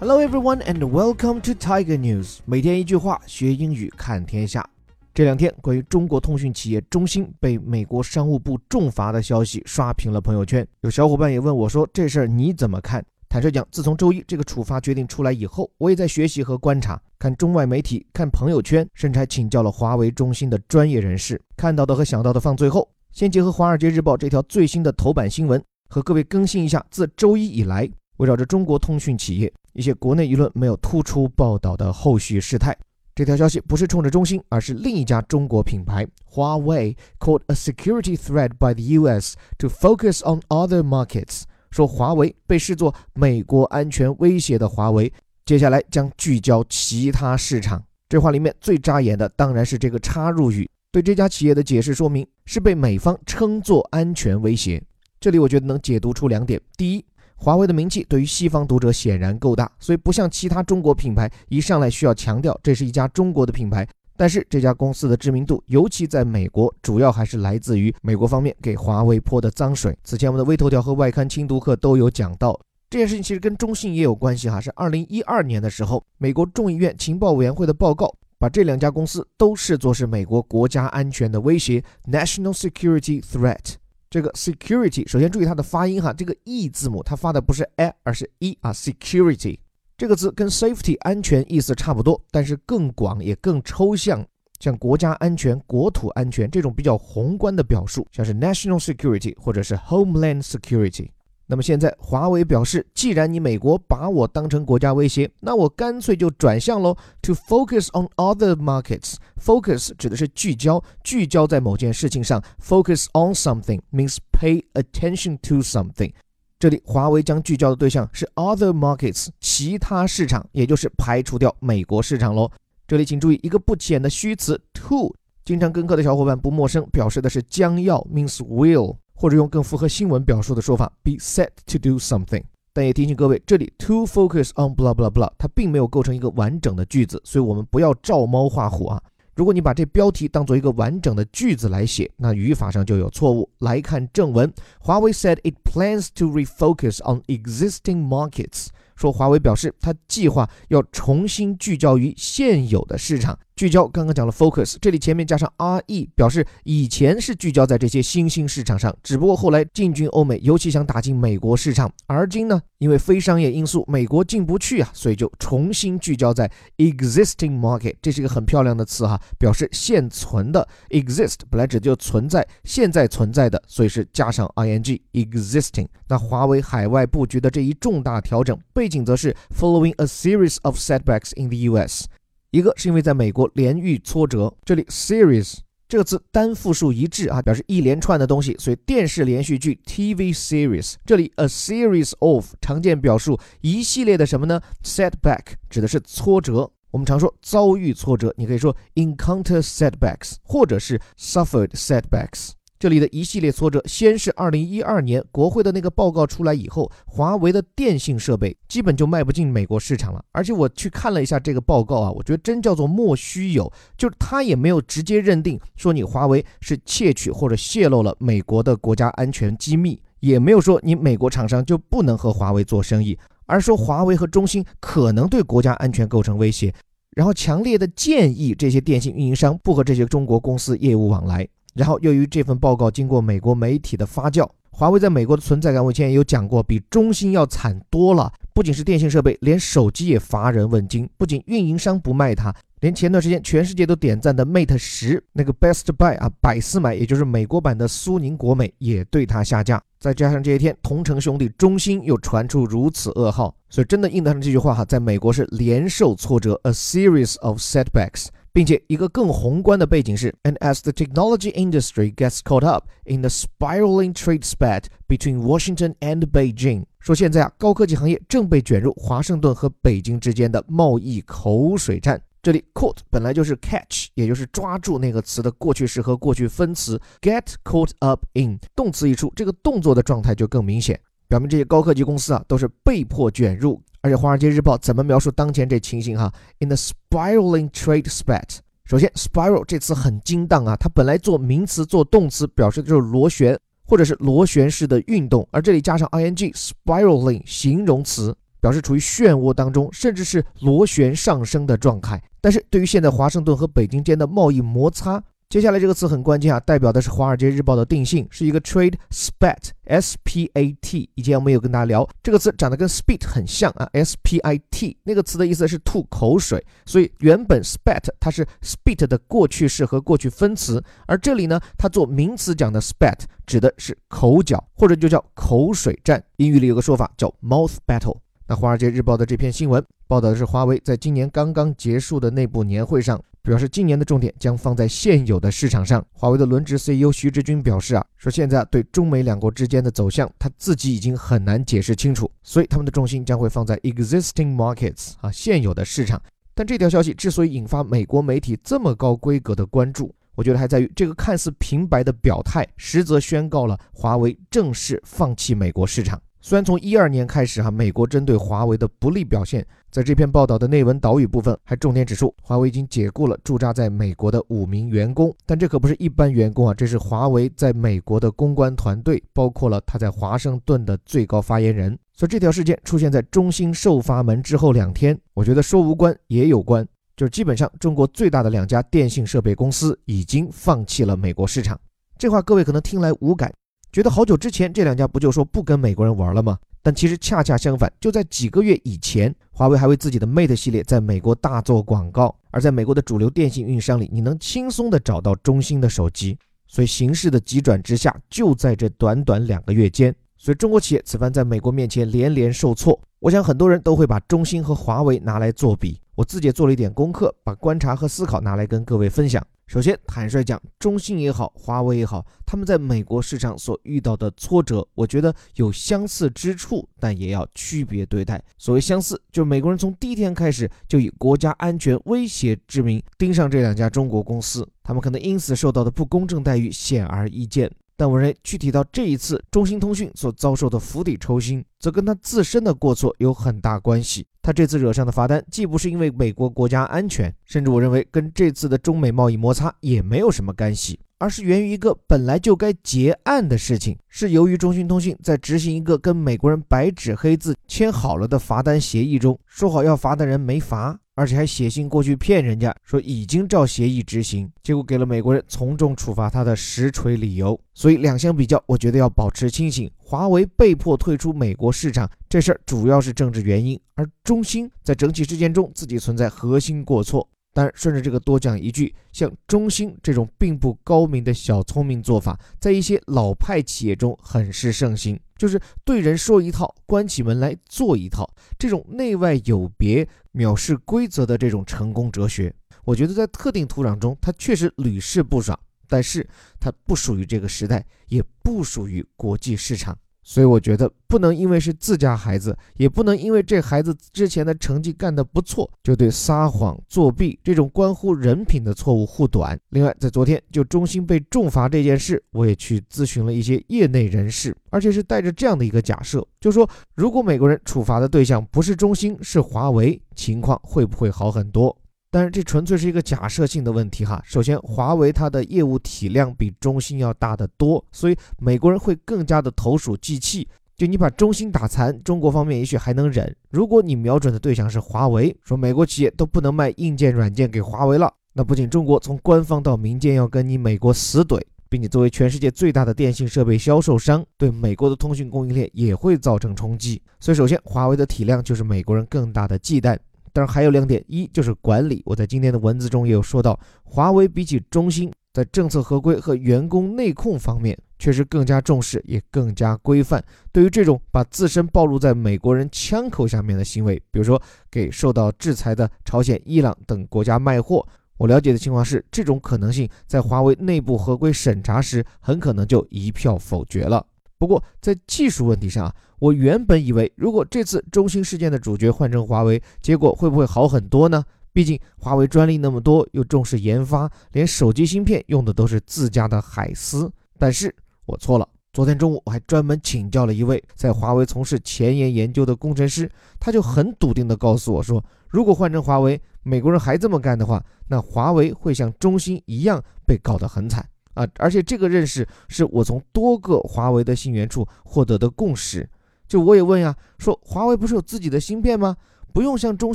Hello everyone and welcome to Tiger News。每天一句话，学英语看天下。这两天，关于中国通讯企业中兴被美国商务部重罚的消息刷屏了朋友圈。有小伙伴也问我说：“这事儿你怎么看？”坦率讲，自从周一这个处罚决定出来以后，我也在学习和观察，看中外媒体，看朋友圈，甚至还请教了华为、中兴的专业人士。看到的和想到的放最后，先结合《华尔街日报》这条最新的头版新闻，和各位更新一下自周一以来围绕着中国通讯企业。一些国内舆论没有突出报道的后续事态。这条消息不是冲着中兴，而是另一家中国品牌华为 called a security threat by the U.S. to focus on other markets。说华为被视作美国安全威胁的华为，接下来将聚焦其他市场。这话里面最扎眼的当然是这个插入语，对这家企业的解释说明是被美方称作安全威胁。这里我觉得能解读出两点：第一，华为的名气对于西方读者显然够大，所以不像其他中国品牌一上来需要强调这是一家中国的品牌。但是这家公司的知名度，尤其在美国，主要还是来自于美国方面给华为泼的脏水。此前我们的微头条和外刊精读课都有讲到这件事情，其实跟中信也有关系哈。是二零一二年的时候，美国众议院情报委员会的报告把这两家公司都视作是美国国家安全的威胁 （national security threat）。这个 security，首先注意它的发音哈，这个 e 字母它发的不是 a，而是 e 啊。security 这个字跟 safety 安全意思差不多，但是更广也更抽象，像国家安全、国土安全这种比较宏观的表述，像是 national security 或者是 homeland security。那么现在，华为表示，既然你美国把我当成国家威胁，那我干脆就转向喽。To focus on other markets, focus 指的是聚焦，聚焦在某件事情上。Focus on something means pay attention to something。这里，华为将聚焦的对象是 other markets，其他市场，也就是排除掉美国市场喽。这里请注意一个不浅的虚词 to，经常跟课的小伙伴不陌生，表示的是将要，means will。或者用更符合新闻表述的说法，be set to do something。但也提醒各位，这里 to focus on blah blah blah，它并没有构成一个完整的句子，所以我们不要照猫画虎啊。如果你把这标题当做一个完整的句子来写，那语法上就有错误。来看正文，华为 said it plans to refocus on existing markets。说华为表示，它计划要重新聚焦于现有的市场。聚焦刚刚讲了 focus，这里前面加上 R E，表示以前是聚焦在这些新兴市场上，只不过后来进军欧美，尤其想打进美国市场。而今呢，因为非商业因素，美国进不去啊，所以就重新聚焦在 existing market。这是一个很漂亮的词哈，表示现存的 exist 本来指就存在，现在存在的，所以是加上 I N G existing。那华为海外布局的这一重大调整。背景则是 following a series of setbacks in the U.S.，一个是因为在美国连遇挫折。这里 series 这个词单复数一致啊，表示一连串的东西，所以电视连续剧 TV series。这里 a series of 常见表述一系列的什么呢？setback 指的是挫折。我们常说遭遇挫折，你可以说 encounter setbacks，或者是 suffered setbacks。这里的一系列挫折，先是二零一二年国会的那个报告出来以后，华为的电信设备基本就卖不进美国市场了。而且我去看了一下这个报告啊，我觉得真叫做莫须有，就是他也没有直接认定说你华为是窃取或者泄露了美国的国家安全机密，也没有说你美国厂商就不能和华为做生意，而说华为和中兴可能对国家安全构成威胁，然后强烈的建议这些电信运营商不和这些中国公司业务往来。然后，由于这份报告经过美国媒体的发酵，华为在美国的存在感，我以前也有讲过，比中兴要惨多了。不仅是电信设备，连手机也乏人问津。不仅运营商不卖它，连前段时间全世界都点赞的 Mate 十那个 Best Buy 啊，百思买，也就是美国版的苏宁国美，也对它下架。再加上这些天，同城兄弟中兴又传出如此噩耗，所以真的应得上这句话哈，在美国是连受挫折，a series of setbacks。并且一个更宏观的背景是，and as the technology industry gets caught up in the spiraling trade spat between Washington and Beijing，说现在啊，高科技行业正被卷入华盛顿和北京之间的贸易口水战。这里 caught 本来就是 catch，也就是抓住那个词的过去式和过去分词，get caught up in 动词一出，这个动作的状态就更明显，表明这些高科技公司啊都是被迫卷入。而且《华尔街日报》怎么描述当前这情形？哈，in the spiraling trade spat。首先，spiral 这词很精当啊，它本来做名词做动词，表示的就是螺旋或者是螺旋式的运动，而这里加上 ing，spiraling 形容词，表示处于漩涡当中，甚至是螺旋上升的状态。但是对于现在华盛顿和北京间的贸易摩擦，接下来这个词很关键啊，代表的是《华尔街日报》的定性，是一个 trade spat，s p a t。以前我们有跟大家聊这个词，长得跟 spit 很像啊，s p i t 那个词的意思是吐口水，所以原本 spat 它是 spit 的过去式和过去分词，而这里呢，它做名词讲的 spat 指的是口角，或者就叫口水战。英语里有个说法叫 mouth battle。那《华尔街日报》的这篇新闻报道的是华为在今年刚刚结束的内部年会上。表示今年的重点将放在现有的市场上。华为的轮值 CEO 徐志军表示啊，说现在对中美两国之间的走向，他自己已经很难解释清楚，所以他们的重心将会放在 existing markets 啊现有的市场。但这条消息之所以引发美国媒体这么高规格的关注，我觉得还在于这个看似平白的表态，实则宣告了华为正式放弃美国市场。虽然从一二年开始哈，美国针对华为的不利表现，在这篇报道的内文导语部分还重点指出，华为已经解雇了驻扎在美国的五名员工，但这可不是一般员工啊，这是华为在美国的公关团队，包括了他在华盛顿的最高发言人。所以这条事件出现在中兴受罚门之后两天，我觉得说无关也有关，就是基本上中国最大的两家电信设备公司已经放弃了美国市场。这话各位可能听来无感。觉得好久之前这两家不就说不跟美国人玩了吗？但其实恰恰相反，就在几个月以前，华为还为自己的 Mate 系列在美国大做广告。而在美国的主流电信运营商里，你能轻松的找到中兴的手机。所以形势的急转直下，就在这短短两个月间。所以中国企业此番在美国面前连连受挫，我想很多人都会把中兴和华为拿来作比。我自己也做了一点功课，把观察和思考拿来跟各位分享。首先，坦率讲，中兴也好，华为也好，他们在美国市场所遇到的挫折，我觉得有相似之处，但也要区别对待。所谓相似，就是美国人从第一天开始就以国家安全威胁之名盯上这两家中国公司，他们可能因此受到的不公正待遇显而易见。但我认为，具体到这一次中兴通讯所遭受的釜底抽薪，则跟他自身的过错有很大关系。他这次惹上的罚单，既不是因为美国国家安全，甚至我认为跟这次的中美贸易摩擦也没有什么干系，而是源于一个本来就该结案的事情，是由于中兴通讯在执行一个跟美国人白纸黑字签好了的罚单协议中，说好要罚的人没罚。而且还写信过去骗人家说已经照协议执行，结果给了美国人从重处罚他的实锤理由。所以两相比较，我觉得要保持清醒。华为被迫退出美国市场这事儿主要是政治原因，而中兴在整体事件中自己存在核心过错。当然，顺着这个多讲一句，像中兴这种并不高明的小聪明做法，在一些老派企业中很是盛行。就是对人说一套，关起门来做一套，这种内外有别、藐视规则的这种成功哲学，我觉得在特定土壤中，它确实屡试不爽，但是它不属于这个时代，也不属于国际市场。所以我觉得不能因为是自家孩子，也不能因为这孩子之前的成绩干得不错，就对撒谎作弊这种关乎人品的错误护短。另外，在昨天就中兴被重罚这件事，我也去咨询了一些业内人士，而且是带着这样的一个假设，就说如果美国人处罚的对象不是中兴，是华为，情况会不会好很多？但是这纯粹是一个假设性的问题哈。首先，华为它的业务体量比中兴要大得多，所以美国人会更加的投鼠忌器。就你把中兴打残，中国方面也许还能忍；如果你瞄准的对象是华为，说美国企业都不能卖硬件软件给华为了，那不仅中国从官方到民间要跟你美国死怼，并且作为全世界最大的电信设备销售商，对美国的通讯供应链也会造成冲击。所以，首先，华为的体量就是美国人更大的忌惮。但是还有两点，一就是管理。我在今天的文字中也有说到，华为比起中兴，在政策合规和员工内控方面，确实更加重视，也更加规范。对于这种把自身暴露在美国人枪口下面的行为，比如说给受到制裁的朝鲜、伊朗等国家卖货，我了解的情况是，这种可能性在华为内部合规审查时，很可能就一票否决了。不过，在技术问题上啊，我原本以为，如果这次中兴事件的主角换成华为，结果会不会好很多呢？毕竟华为专利那么多，又重视研发，连手机芯片用的都是自家的海思。但是我错了。昨天中午，我还专门请教了一位在华为从事前沿研究的工程师，他就很笃定地告诉我说，如果换成华为，美国人还这么干的话，那华为会像中兴一样被搞得很惨。啊！而且这个认识是我从多个华为的信源处获得的共识，就我也问呀，说华为不是有自己的芯片吗？不用像中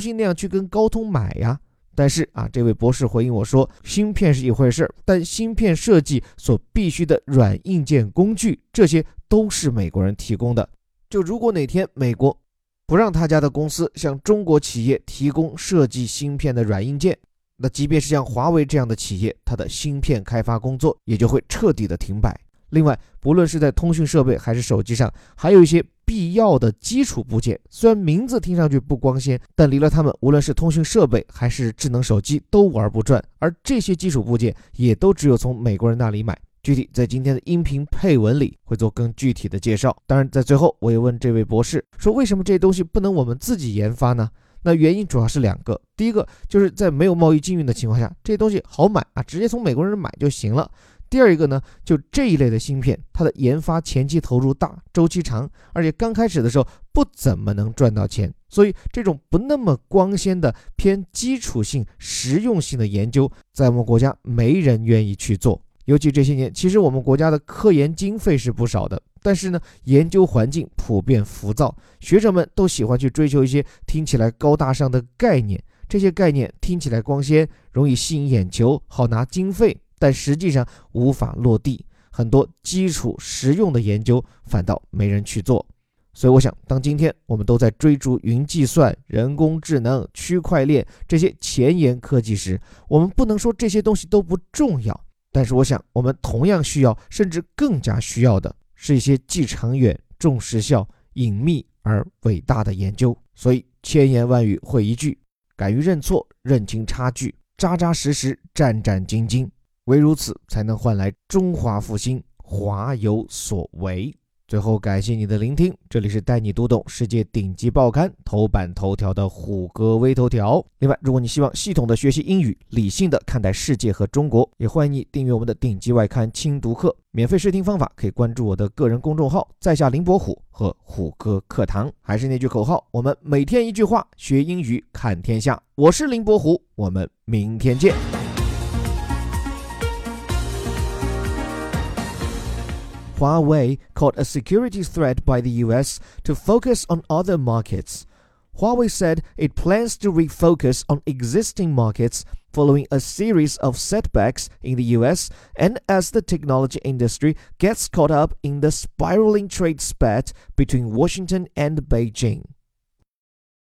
兴那样去跟高通买呀。但是啊，这位博士回应我说，芯片是一回事儿，但芯片设计所必须的软硬件工具，这些都是美国人提供的。就如果哪天美国不让他家的公司向中国企业提供设计芯片的软硬件，那即便是像华为这样的企业，它的芯片开发工作也就会彻底的停摆。另外，不论是在通讯设备还是手机上，还有一些必要的基础部件，虽然名字听上去不光鲜，但离了它们，无论是通讯设备还是智能手机都玩不转。而这些基础部件也都只有从美国人那里买。具体在今天的音频配文里会做更具体的介绍。当然，在最后我也问这位博士说，为什么这些东西不能我们自己研发呢？那原因主要是两个，第一个就是在没有贸易禁运的情况下，这些东西好买啊，直接从美国人买就行了。第二一个呢，就这一类的芯片，它的研发前期投入大，周期长，而且刚开始的时候不怎么能赚到钱，所以这种不那么光鲜的偏基础性、实用性的研究，在我们国家没人愿意去做。尤其这些年，其实我们国家的科研经费是不少的，但是呢，研究环境普遍浮躁，学者们都喜欢去追求一些听起来高大上的概念，这些概念听起来光鲜，容易吸引眼球，好拿经费。但实际上无法落地，很多基础实用的研究反倒没人去做。所以我想，当今天我们都在追逐云计算、人工智能、区块链这些前沿科技时，我们不能说这些东西都不重要。但是我想，我们同样需要，甚至更加需要的是一些既长远、重实效、隐秘而伟大的研究。所以千言万语汇一句：敢于认错、认清差距，扎扎实实、战战兢兢。唯如此，才能换来中华复兴，华有所为。最后，感谢你的聆听，这里是带你读懂世界顶级报刊头版头条的虎哥微头条。另外，如果你希望系统的学习英语，理性的看待世界和中国，也欢迎你订阅我们的顶级外刊轻读课。免费试听方法可以关注我的个人公众号，在下林伯虎和虎哥课堂。还是那句口号，我们每天一句话，学英语看天下。我是林伯虎，我们明天见。Huawei caught a security threat by the US to focus on other markets. Huawei said it plans to refocus on existing markets following a series of setbacks in the US and as the technology industry gets caught up in the spiraling trade spat between Washington and Beijing.